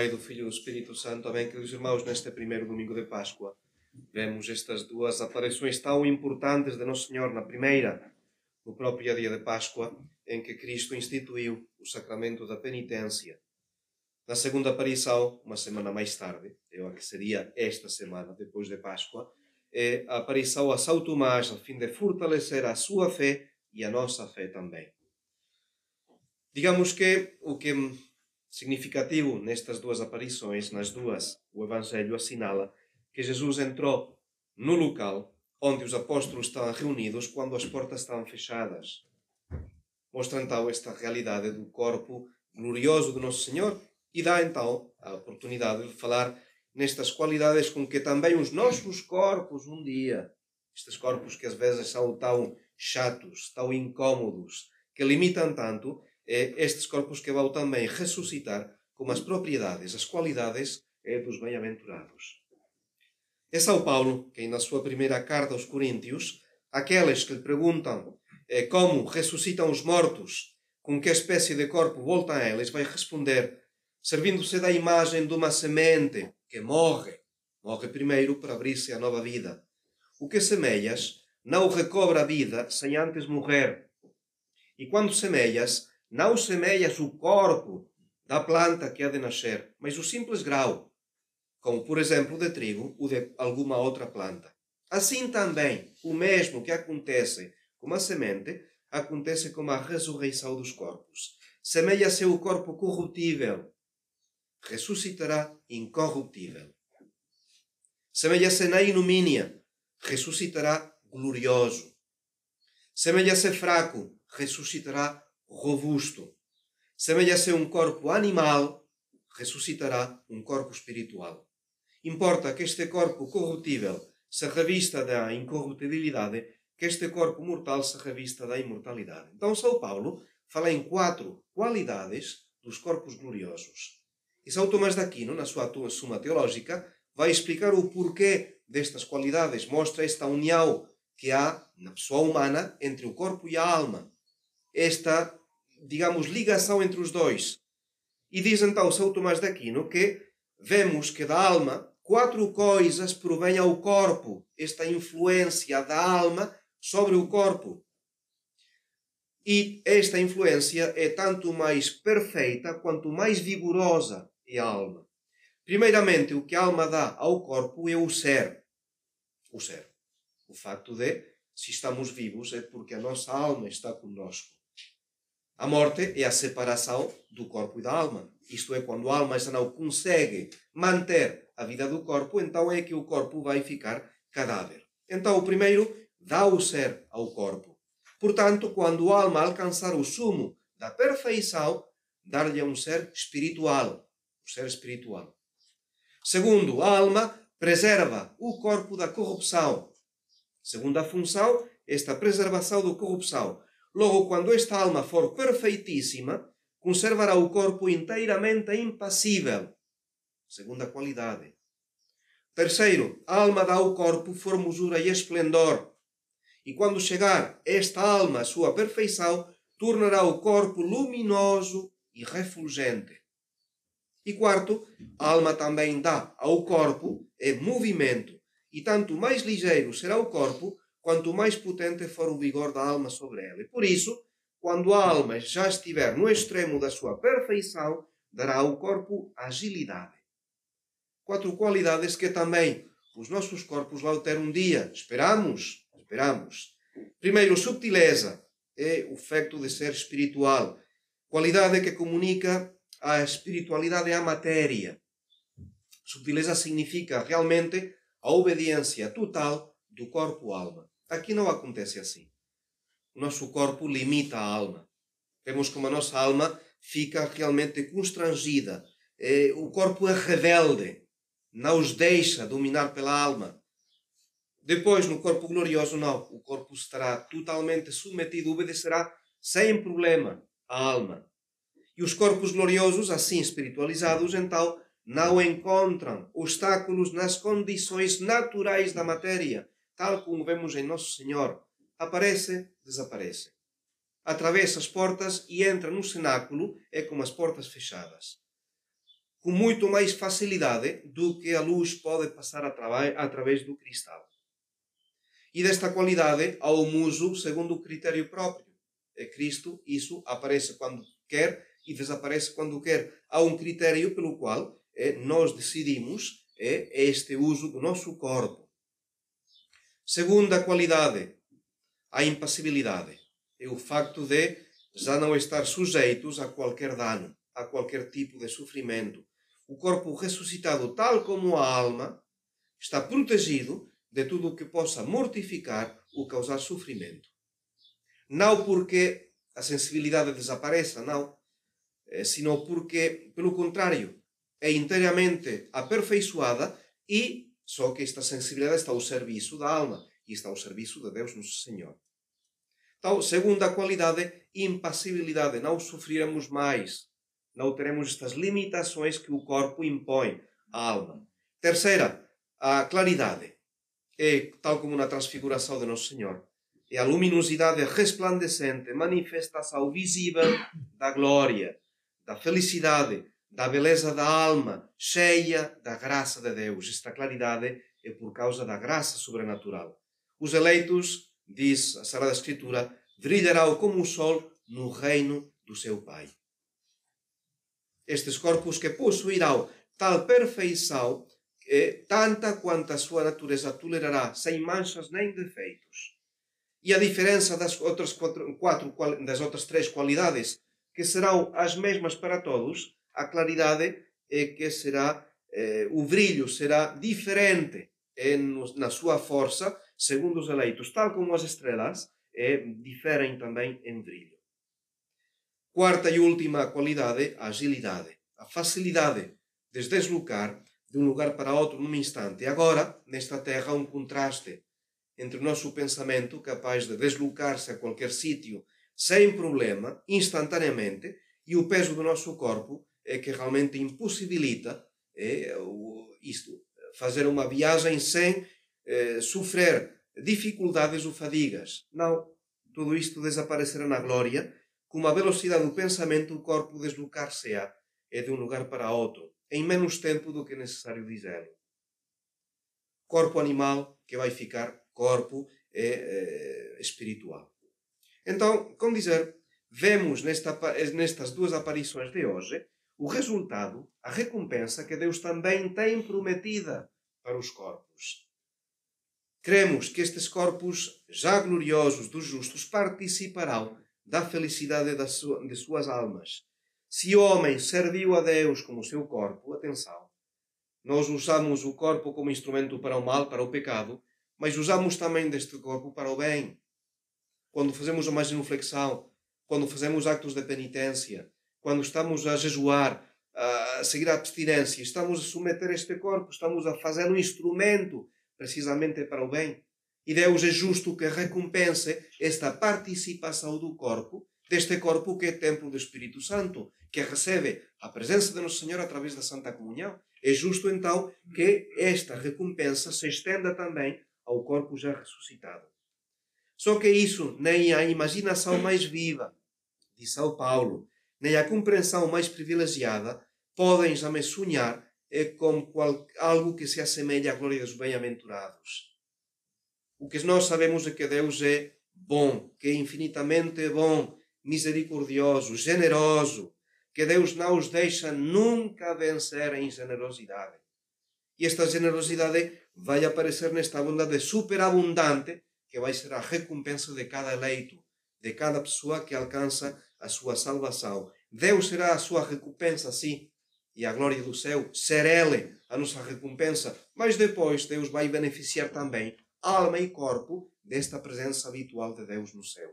Pai, do Filho e do Espírito Santo. Amém. Queridos irmãos, neste primeiro domingo de Páscoa, vemos estas duas aparições tão importantes de Nosso Senhor. Na primeira, no próprio dia de Páscoa, em que Cristo instituiu o sacramento da penitência. Na segunda aparição, uma semana mais tarde, eu a que seria esta semana, depois de Páscoa, é a aparição a São Tomás, a fim de fortalecer a sua fé e a nossa fé também. Digamos que o que significativo nestas duas aparições, nas duas, o Evangelho assinala que Jesus entrou no local onde os apóstolos estavam reunidos quando as portas estavam fechadas. Mostra então esta realidade do corpo glorioso do Nosso Senhor e dá então a oportunidade de falar nestas qualidades com que também os nossos corpos um dia, estes corpos que às vezes são tão chatos, tão incômodos, que limitam tanto, é estes corpos que vão também ressuscitar com as propriedades, as qualidades é, dos bem-aventurados. É São Paulo quem, na sua primeira carta aos Coríntios, aqueles que lhe perguntam é, como ressuscitam os mortos, com que espécie de corpo voltam a eles, vai responder, servindo-se da imagem de uma semente que morre, morre primeiro para abrir-se a nova vida. O que semelhas não recobra a vida sem antes morrer. E quando semelhas, não semelhas o corpo da planta que há de nascer, mas o simples grau, como por exemplo de trigo ou de alguma outra planta. Assim também, o mesmo que acontece com a semente, acontece com a ressurreição dos corpos. Semelha-se o corpo corruptível, ressuscitará incorruptível. Semelha-se na inumínia, ressuscitará glorioso. Semelha-se fraco, ressuscitará robusto. Semelha-se a um corpo animal, ressuscitará um corpo espiritual. Importa que este corpo corruptível se revista da incorruptibilidade, que este corpo mortal se revista da imortalidade. Então, São Paulo fala em quatro qualidades dos corpos gloriosos. E São Tomás de Aquino, na sua Suma Teológica, vai explicar o porquê destas qualidades, mostra esta união que há na pessoa humana entre o corpo e a alma. Esta digamos, ligação entre os dois. E diz então São Tomás de Aquino que vemos que da alma quatro coisas provêm ao corpo, esta influência da alma sobre o corpo. E esta influência é tanto mais perfeita quanto mais vigorosa é a alma. Primeiramente, o que a alma dá ao corpo é o ser. O ser. O facto de, se estamos vivos, é porque a nossa alma está conosco. A morte é a separação do corpo e da alma. Isto é, quando a alma já não consegue manter a vida do corpo, então é que o corpo vai ficar cadáver. Então, o primeiro dá o ser ao corpo. Portanto, quando a alma alcançar o sumo da perfeição, dar-lhe um ser espiritual. O ser espiritual. Segundo, a alma preserva o corpo da corrupção. Segunda função, esta preservação da corrupção. Logo, quando esta alma for perfeitíssima, conservará o corpo inteiramente impassível. Segunda qualidade. Terceiro, a alma dá ao corpo formosura e esplendor. E quando chegar esta alma à sua perfeição, tornará o corpo luminoso e refulgente. E quarto, a alma também dá ao corpo é movimento. E tanto mais ligeiro será o corpo, quanto mais potente for o vigor da alma sobre ela. E por isso, quando a alma já estiver no extremo da sua perfeição, dará ao corpo agilidade. Quatro qualidades que também os nossos corpos vão ter um dia. Esperamos, esperamos. Primeiro, subtileza é o facto de ser espiritual. Qualidade que comunica a espiritualidade à matéria. Subtileza significa realmente a obediência total do corpo-alma. Aqui não acontece assim. O nosso corpo limita a alma. Vemos como a nossa alma fica realmente constrangida. É, o corpo é rebelde, não os deixa dominar pela alma. Depois, no corpo glorioso, não. O corpo estará totalmente submetido, obedecerá sem problema à alma. E os corpos gloriosos, assim espiritualizados, então, não encontram obstáculos nas condições naturais da matéria tal como vemos em Nosso Senhor, aparece, desaparece. Atravessa as portas e entra no cenáculo, é como as portas fechadas. com muito mais facilidade do que a luz pode passar através do cristal. E desta qualidade há o muso segundo o critério próprio. É Cristo, isso aparece quando quer e desaparece quando quer. Há um critério pelo qual é, nós decidimos é, este uso do nosso corpo. Segunda qualidade, a impassibilidade. É o facto de já não estar sujeitos a qualquer dano, a qualquer tipo de sofrimento. O corpo ressuscitado, tal como a alma, está protegido de tudo o que possa mortificar ou causar sofrimento. Não porque a sensibilidade desapareça, não, eh, sino porque, pelo contrário, é inteiramente aperfeiçoada e só que esta sensibilidade está ao serviço da alma e está ao serviço de Deus Nosso Senhor. Então, segunda qualidade, impassibilidade. Não sofreremos mais. Não teremos estas limitações que o corpo impõe à alma. Terceira, a claridade. É tal como na transfiguração de Nosso Senhor. É a luminosidade resplandecente, manifestação visível da glória, da felicidade, da beleza da alma, cheia da graça de Deus. Esta claridade é por causa da graça sobrenatural. Os eleitos, diz a Sagrada Escritura, brilharão como o sol no reino do seu Pai. Estes corpos que possuirão tal perfeição, é tanta quanto a sua natureza tolerará, sem manchas nem defeitos. E a diferença das outras quatro, quatro das outras três qualidades, que serão as mesmas para todos, a claridade é que será eh, o brilho será diferente en, na sua força segundo os eleitos, tal como as estrelas eh, diferem também em brilho. Quarta e última qualidade, a agilidade, a facilidade de deslocar de um lugar para outro num instante. Agora, nesta terra, um contraste entre o nosso pensamento, capaz de deslocar-se a qualquer sítio sem problema, instantaneamente, e o peso do nosso corpo, é que realmente impossibilita é, isto, fazer uma viagem sem é, sofrer dificuldades ou fadigas. Não, tudo isto desaparecerá na glória, com a velocidade do pensamento o corpo deslocar-se-á é de um lugar para outro, em menos tempo do que é necessário dizer. Corpo animal que vai ficar corpo é, é, espiritual. Então, como dizer, vemos nesta, nestas duas aparições de hoje o resultado, a recompensa que Deus também tem prometida para os corpos. Cremos que estes corpos, já gloriosos dos justos, participarão da felicidade de suas almas. Se o homem serviu a Deus como seu corpo, atenção, nós usamos o corpo como instrumento para o mal, para o pecado, mas usamos também deste corpo para o bem. Quando fazemos uma genuflexão, quando fazemos actos de penitência, quando estamos a jejuar, a seguir a abstinência, estamos a submeter este corpo, estamos a fazer um instrumento precisamente para o bem. E Deus é justo que recompense esta participação do corpo, deste corpo que é templo do Espírito Santo, que recebe a presença de Nosso Senhor através da Santa Comunhão. É justo então que esta recompensa se estenda também ao corpo já ressuscitado. Só que isso nem a imaginação mais viva de São Paulo, nem a compreensão mais privilegiada podem jamais sonhar é com qual, algo que se assemelha à glória dos bem-aventurados. O que nós sabemos é que Deus é bom, que é infinitamente bom, misericordioso, generoso, que Deus não os deixa nunca vencer em generosidade. E esta generosidade vai aparecer nesta bondade superabundante que vai ser a recompensa de cada eleito, de cada pessoa que alcança a sua salvação. Deus será a sua recompensa, sim, e a glória do céu ser Ele a nossa recompensa, mas depois Deus vai beneficiar também alma e corpo desta presença habitual de Deus no céu.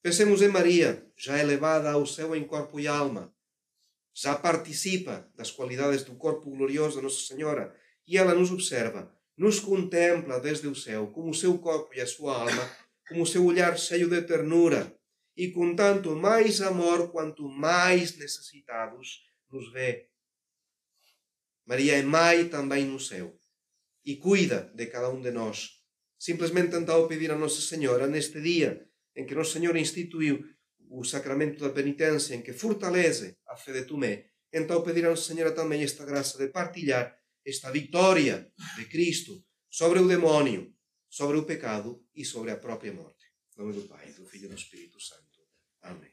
Pensemos em Maria, já elevada ao céu em corpo e alma, já participa das qualidades do corpo glorioso da Nossa Senhora e ela nos observa, nos contempla desde o céu, como o seu corpo e a sua alma, como o seu olhar cheio de ternura, e com tanto mais amor quanto mais necessitados nos vê. Maria é mãe também no céu e cuida de cada um de nós. Simplesmente tentou pedir a Nossa Senhora, neste dia em que Nosso Senhor instituiu o sacramento da penitência, em que fortalece a fé de Tomé, então pedirão, Senhor, também esta graça de partilhar esta vitória de Cristo sobre o demónio, sobre o pecado e sobre a própria morte. Em nome do Pai, do Filho e do Espírito Santo. Amém.